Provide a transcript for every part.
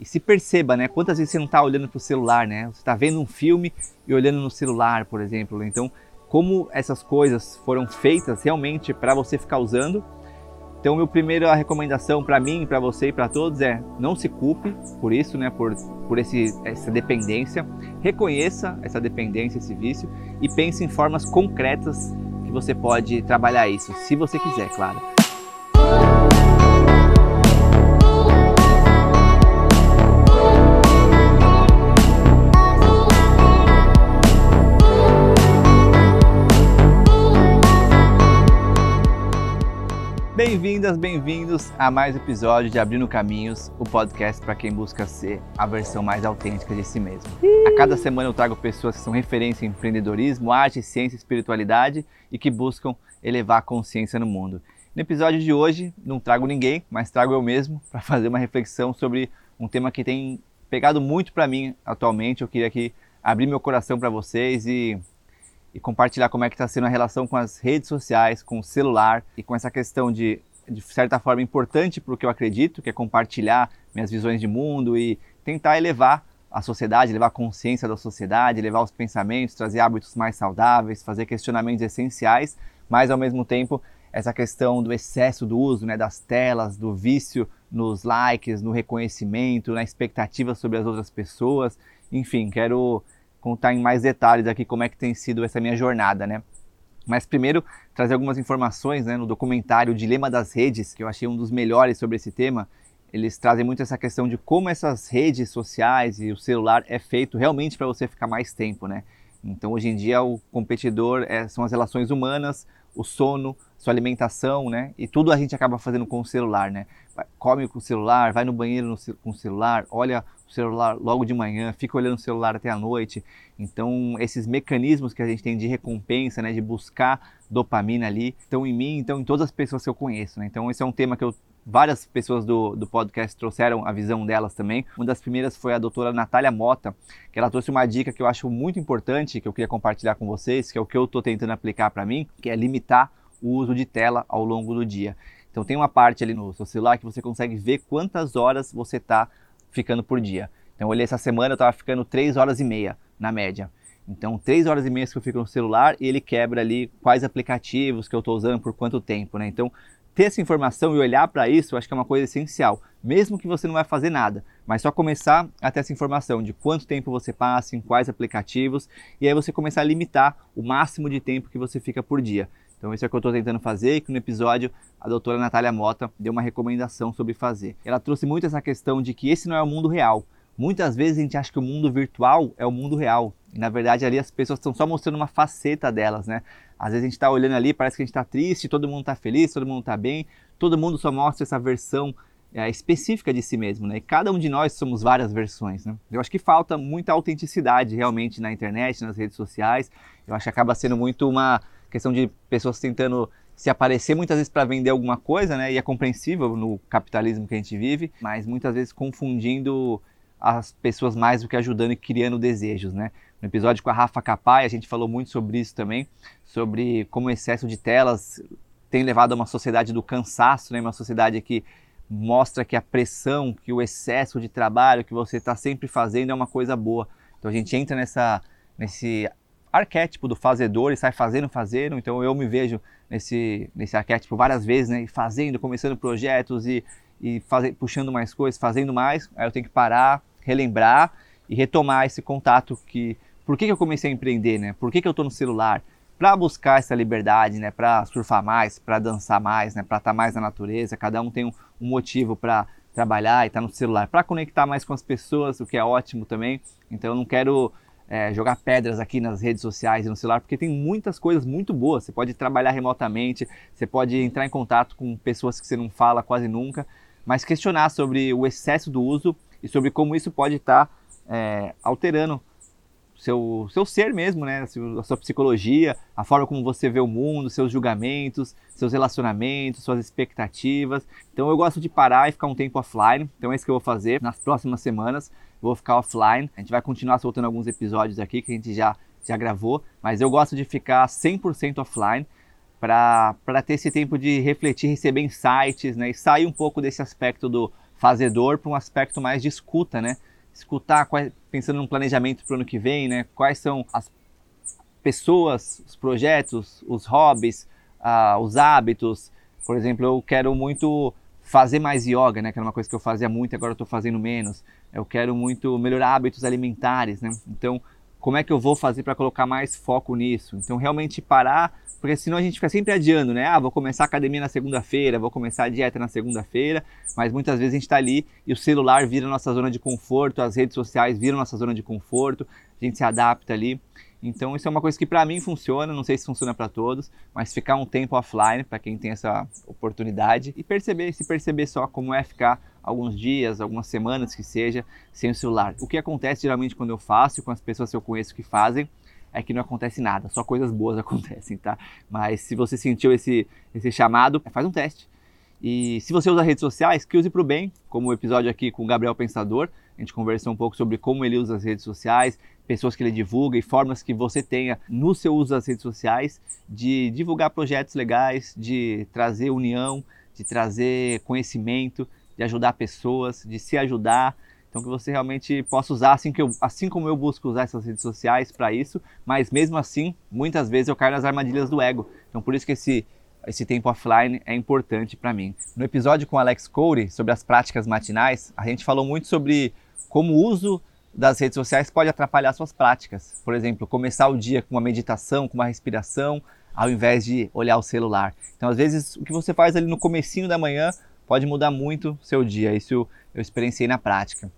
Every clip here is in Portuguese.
e se perceba, né? Quantas vezes você não está olhando para o celular, né? Você está vendo um filme e olhando no celular, por exemplo. Então, como essas coisas foram feitas realmente para você ficar usando. Então, minha primeira recomendação para mim, para você e para todos é não se culpe por isso, né? Por, por esse, essa dependência. Reconheça essa dependência, esse vício e pense em formas concretas que você pode trabalhar isso, se você quiser, claro. Bem-vindas, bem-vindos a mais um episódio de Abrindo Caminhos, o podcast para quem busca ser a versão mais autêntica de si mesmo. A cada semana eu trago pessoas que são referência em empreendedorismo, arte, ciência e espiritualidade e que buscam elevar a consciência no mundo. No episódio de hoje, não trago ninguém, mas trago eu mesmo para fazer uma reflexão sobre um tema que tem pegado muito para mim atualmente. Eu queria aqui abrir meu coração para vocês e e compartilhar como é que está sendo a relação com as redes sociais, com o celular e com essa questão de, de certa forma, importante para o que eu acredito, que é compartilhar minhas visões de mundo e tentar elevar a sociedade, levar a consciência da sociedade, levar os pensamentos, trazer hábitos mais saudáveis, fazer questionamentos essenciais, mas ao mesmo tempo essa questão do excesso do uso né, das telas, do vício nos likes, no reconhecimento, na expectativa sobre as outras pessoas. Enfim, quero contar em mais detalhes aqui como é que tem sido essa minha jornada, né? Mas primeiro, trazer algumas informações né, no documentário Dilema das Redes, que eu achei um dos melhores sobre esse tema. Eles trazem muito essa questão de como essas redes sociais e o celular é feito realmente para você ficar mais tempo, né? Então, hoje em dia, o competidor é, são as relações humanas, o sono, sua alimentação, né? E tudo a gente acaba fazendo com o celular, né? Come com o celular, vai no banheiro no, com o celular, olha celular logo de manhã, fica olhando o celular até a noite. Então, esses mecanismos que a gente tem de recompensa, né, de buscar dopamina ali, estão em mim, então em todas as pessoas que eu conheço. Né? Então, esse é um tema que eu, várias pessoas do, do podcast trouxeram a visão delas também. Uma das primeiras foi a doutora Natália Mota, que ela trouxe uma dica que eu acho muito importante, que eu queria compartilhar com vocês, que é o que eu estou tentando aplicar para mim, que é limitar o uso de tela ao longo do dia. Então tem uma parte ali no seu celular que você consegue ver quantas horas você está ficando por dia. Então eu olhei essa semana, eu estava ficando 3 horas e meia na média. Então, 3 horas e meia que eu fico no celular e ele quebra ali quais aplicativos que eu estou usando por quanto tempo, né? Então, ter essa informação e olhar para isso, eu acho que é uma coisa essencial. Mesmo que você não vai fazer nada, mas só começar a ter essa informação de quanto tempo você passa, em quais aplicativos, e aí você começar a limitar o máximo de tempo que você fica por dia. Então, isso é o que eu estou tentando fazer e que no episódio a doutora Natália Mota deu uma recomendação sobre fazer. Ela trouxe muito essa questão de que esse não é o mundo real. Muitas vezes a gente acha que o mundo virtual é o mundo real. E na verdade ali as pessoas estão só mostrando uma faceta delas, né? Às vezes a gente está olhando ali, parece que a gente está triste, todo mundo está feliz, todo mundo está bem, todo mundo só mostra essa versão é, específica de si mesmo, né? E cada um de nós somos várias versões, né? Eu acho que falta muita autenticidade realmente na internet, nas redes sociais. Eu acho que acaba sendo muito uma questão de pessoas tentando se aparecer muitas vezes para vender alguma coisa, né? E é compreensível no capitalismo que a gente vive, mas muitas vezes confundindo as pessoas mais do que ajudando e criando desejos, né? No episódio com a Rafa Capai, a gente falou muito sobre isso também, sobre como o excesso de telas tem levado a uma sociedade do cansaço, né? Uma sociedade que mostra que a pressão, que o excesso de trabalho que você está sempre fazendo é uma coisa boa. Então a gente entra nessa, nesse arquétipo do fazedor e sai fazendo, fazendo. Então eu me vejo nesse, nesse arquétipo várias vezes, né? Fazendo, começando projetos e, e faz, puxando mais coisas, fazendo mais. Aí eu tenho que parar, relembrar e retomar esse contato que... Por que, que eu comecei a empreender, né? Por que, que eu estou no celular? Para buscar essa liberdade, né? Para surfar mais, para dançar mais, né? Para estar tá mais na natureza. Cada um tem um, um motivo para trabalhar e estar tá no celular. Para conectar mais com as pessoas, o que é ótimo também. Então eu não quero é, jogar pedras aqui nas redes sociais e no celular, porque tem muitas coisas muito boas. Você pode trabalhar remotamente, você pode entrar em contato com pessoas que você não fala quase nunca, mas questionar sobre o excesso do uso e sobre como isso pode estar tá, é, alterando seu, seu ser mesmo, né? A sua psicologia, a forma como você vê o mundo, seus julgamentos, seus relacionamentos, suas expectativas. Então eu gosto de parar e ficar um tempo offline. Então é isso que eu vou fazer nas próximas semanas vou ficar offline. A gente vai continuar soltando alguns episódios aqui que a gente já, já gravou, mas eu gosto de ficar 100% offline para ter esse tempo de refletir, receber insights né, e sair um pouco desse aspecto do fazedor para um aspecto mais de escuta, né? Escutar, pensando num planejamento para o ano que vem, né? Quais são as pessoas, os projetos, os hobbies, uh, os hábitos. Por exemplo, eu quero muito fazer mais yoga, né? Que era uma coisa que eu fazia muito, agora estou fazendo menos. Eu quero muito melhorar hábitos alimentares, né? Então, como é que eu vou fazer para colocar mais foco nisso? Então, realmente parar, porque senão a gente fica sempre adiando, né? Ah, vou começar a academia na segunda-feira, vou começar a dieta na segunda-feira, mas muitas vezes a gente está ali e o celular vira nossa zona de conforto, as redes sociais viram nossa zona de conforto, a gente se adapta ali. Então isso é uma coisa que para mim funciona, não sei se funciona para todos, mas ficar um tempo offline para quem tem essa oportunidade e perceber, se perceber só como é ficar alguns dias, algumas semanas que seja sem o celular. O que acontece geralmente quando eu faço com as pessoas que eu conheço que fazem é que não acontece nada, só coisas boas acontecem, tá? Mas se você sentiu esse esse chamado, faz um teste. E se você usa redes sociais, que use para o bem, como o episódio aqui com o Gabriel Pensador, a gente conversou um pouco sobre como ele usa as redes sociais, pessoas que ele divulga e formas que você tenha no seu uso das redes sociais de divulgar projetos legais, de trazer união, de trazer conhecimento, de ajudar pessoas, de se ajudar. Então que você realmente possa usar assim, que eu, assim como eu busco usar essas redes sociais para isso, mas mesmo assim, muitas vezes eu caio nas armadilhas do ego. Então por isso que esse esse tempo offline é importante para mim. No episódio com Alex Corey sobre as práticas matinais, a gente falou muito sobre como o uso das redes sociais pode atrapalhar suas práticas. Por exemplo, começar o dia com uma meditação, com uma respiração, ao invés de olhar o celular. Então, às vezes, o que você faz ali no comecinho da manhã pode mudar muito seu dia. Isso eu experienciei na prática.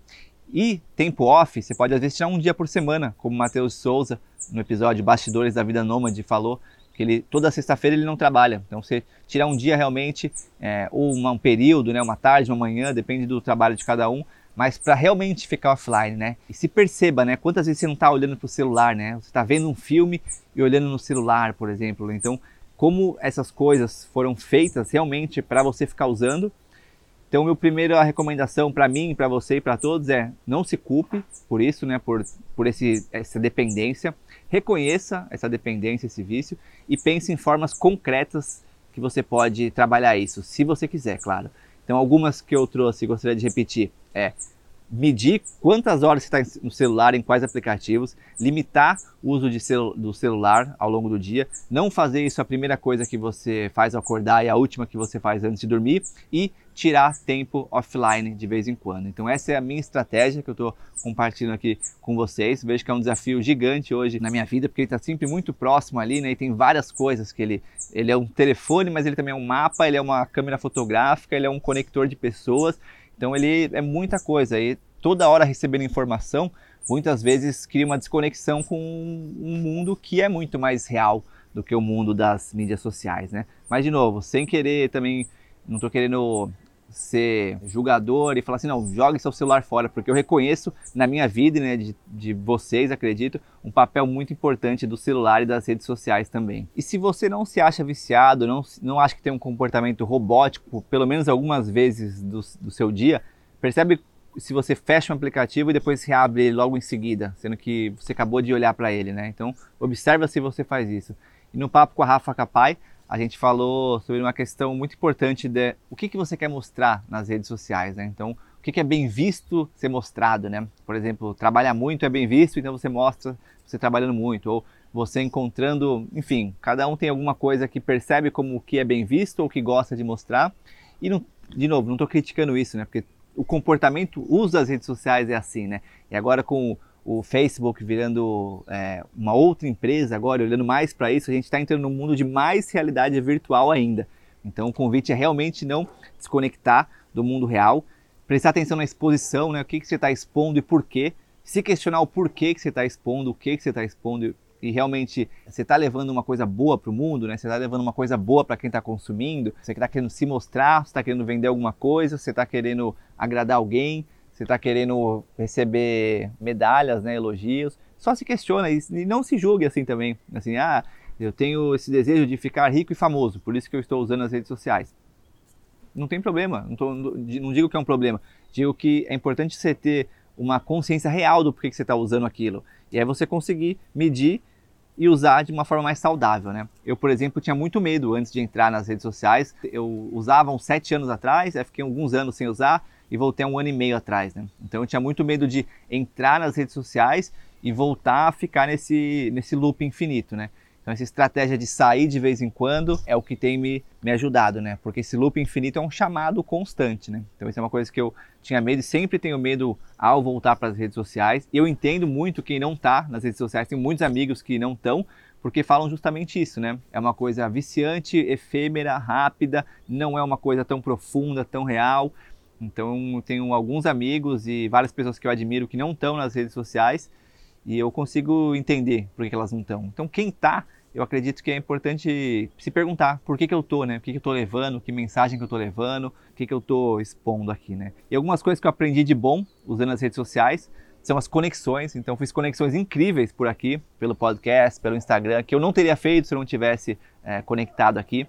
E tempo off, você pode às vezes tirar um dia por semana, como o Matheus Souza, no episódio Bastidores da Vida Nômade, falou, que ele toda sexta-feira ele não trabalha. Então você tirar um dia realmente, é, ou uma, um período, né, uma tarde, uma manhã, depende do trabalho de cada um, mas para realmente ficar offline, né? E se perceba, né? Quantas vezes você não está olhando para o celular, né? Você está vendo um filme e olhando no celular, por exemplo. Então, como essas coisas foram feitas realmente para você ficar usando. Então, meu primeira recomendação para mim, para você e para todos é não se culpe por isso, né? Por, por esse, essa dependência. Reconheça essa dependência, esse vício e pense em formas concretas que você pode trabalhar isso, se você quiser, claro. Então, algumas que eu trouxe gostaria de repetir é medir quantas horas você está no celular, em quais aplicativos, limitar o uso celu do celular ao longo do dia, não fazer isso a primeira coisa que você faz ao acordar e a última que você faz antes de dormir e tirar tempo offline de vez em quando. Então essa é a minha estratégia que eu estou compartilhando aqui com vocês. Vejo que é um desafio gigante hoje na minha vida, porque ele está sempre muito próximo ali, né? E tem várias coisas que ele, ele é um telefone, mas ele também é um mapa, ele é uma câmera fotográfica, ele é um conector de pessoas então ele é muita coisa e toda hora recebendo informação, muitas vezes cria uma desconexão com um mundo que é muito mais real do que o mundo das mídias sociais, né? Mas de novo, sem querer também, não estou querendo ser julgador e falar assim, não, jogue seu celular fora, porque eu reconheço na minha vida, né, de, de vocês, acredito, um papel muito importante do celular e das redes sociais também. E se você não se acha viciado, não, não acha que tem um comportamento robótico, pelo menos algumas vezes do, do seu dia, percebe se você fecha um aplicativo e depois reabre ele logo em seguida, sendo que você acabou de olhar para ele, né? Então, observa se você faz isso. E no papo com a Rafa Capai, a gente falou sobre uma questão muito importante de o que, que você quer mostrar nas redes sociais, né? Então, o que, que é bem visto ser mostrado, né? Por exemplo, trabalhar muito é bem visto, então você mostra você trabalhando muito, ou você encontrando, enfim, cada um tem alguma coisa que percebe como o que é bem visto ou que gosta de mostrar. E, não, de novo, não estou criticando isso, né? Porque o comportamento, o uso das redes sociais é assim, né? E agora com o Facebook virando é, uma outra empresa agora, olhando mais para isso, a gente está entrando num mundo de mais realidade virtual ainda. Então o convite é realmente não desconectar do mundo real, prestar atenção na exposição, né? o que, que você está expondo e por quê, se questionar o porquê que você está expondo, o que, que você está expondo e realmente você está levando uma coisa boa para o mundo, né? Você está levando uma coisa boa para quem está consumindo, você está querendo se mostrar, você está querendo vender alguma coisa, você está querendo agradar alguém, você está querendo receber medalhas, né, elogios, só se questiona e não se julgue assim também. Assim, ah, eu tenho esse desejo de ficar rico e famoso, por isso que eu estou usando as redes sociais. Não tem problema, não, tô, não digo que é um problema, digo que é importante você ter uma consciência real do porquê que você está usando aquilo. E aí você conseguir medir e usar de uma forma mais saudável, né? Eu, por exemplo, tinha muito medo antes de entrar nas redes sociais. Eu usava uns sete anos atrás, aí fiquei alguns anos sem usar, e voltei um ano e meio atrás, né? Então eu tinha muito medo de entrar nas redes sociais e voltar a ficar nesse, nesse loop infinito, né? Então essa estratégia de sair de vez em quando é o que tem me, me ajudado, né? Porque esse loop infinito é um chamado constante, né? Então isso é uma coisa que eu tinha medo e sempre tenho medo ao voltar para as redes sociais. Eu entendo muito quem não está nas redes sociais, tenho muitos amigos que não estão, porque falam justamente isso, né? É uma coisa viciante, efêmera, rápida, não é uma coisa tão profunda, tão real. Então, tenho alguns amigos e várias pessoas que eu admiro que não estão nas redes sociais e eu consigo entender por que elas não estão. Então, quem está, eu acredito que é importante se perguntar por que, que eu estou, né? O que, que eu estou levando, que mensagem que eu estou levando, o que, que eu estou expondo aqui, né? E algumas coisas que eu aprendi de bom usando as redes sociais são as conexões. Então, fiz conexões incríveis por aqui, pelo podcast, pelo Instagram, que eu não teria feito se eu não tivesse é, conectado aqui.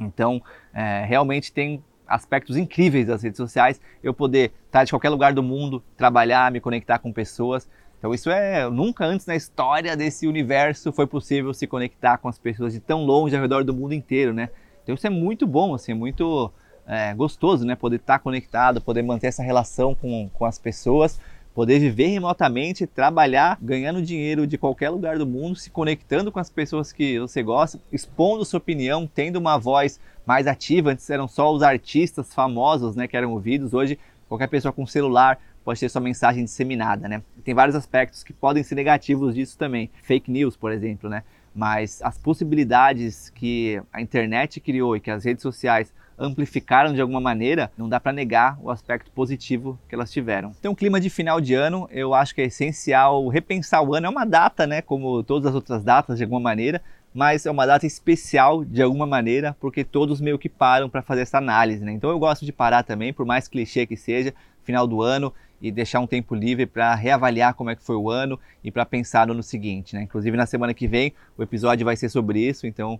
Então, é, realmente tem aspectos incríveis das redes sociais, eu poder estar de qualquer lugar do mundo, trabalhar, me conectar com pessoas. Então isso é nunca antes na história desse universo foi possível se conectar com as pessoas de tão longe ao redor do mundo inteiro, né? Então isso é muito bom, assim, muito é, gostoso, né? Poder estar conectado, poder manter essa relação com, com as pessoas poder viver remotamente, trabalhar, ganhando dinheiro de qualquer lugar do mundo, se conectando com as pessoas que você gosta, expondo sua opinião, tendo uma voz mais ativa. Antes eram só os artistas famosos né, que eram ouvidos, hoje qualquer pessoa com celular pode ter sua mensagem disseminada, né? Tem vários aspectos que podem ser negativos disso também. Fake news, por exemplo, né? Mas as possibilidades que a internet criou e que as redes sociais amplificaram de alguma maneira, não dá para negar o aspecto positivo que elas tiveram. Então, clima de final de ano, eu acho que é essencial repensar o ano. É uma data, né, como todas as outras datas de alguma maneira, mas é uma data especial de alguma maneira, porque todos meio que param para fazer essa análise, né? Então eu gosto de parar também, por mais clichê que seja, final do ano e deixar um tempo livre para reavaliar como é que foi o ano e para pensar no ano seguinte, né? Inclusive na semana que vem o episódio vai ser sobre isso, então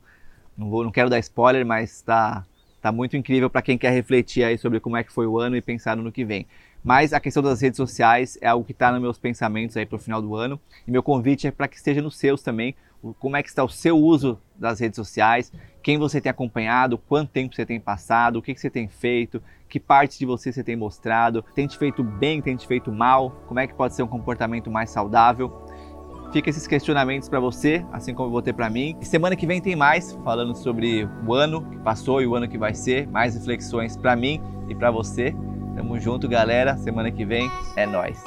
não vou, não quero dar spoiler, mas está Tá muito incrível para quem quer refletir aí sobre como é que foi o ano e pensar no que vem. Mas a questão das redes sociais é algo que está nos meus pensamentos aí para o final do ano. E meu convite é para que esteja nos seus também. Como é que está o seu uso das redes sociais, quem você tem acompanhado, quanto tempo você tem passado, o que, que você tem feito, que partes de você você tem mostrado, tem te feito bem, tem te feito mal, como é que pode ser um comportamento mais saudável. Fica esses questionamentos para você, assim como eu vou ter para mim. E semana que vem tem mais, falando sobre o ano que passou e o ano que vai ser, mais reflexões para mim e para você. Tamo junto, galera. Semana que vem é nós.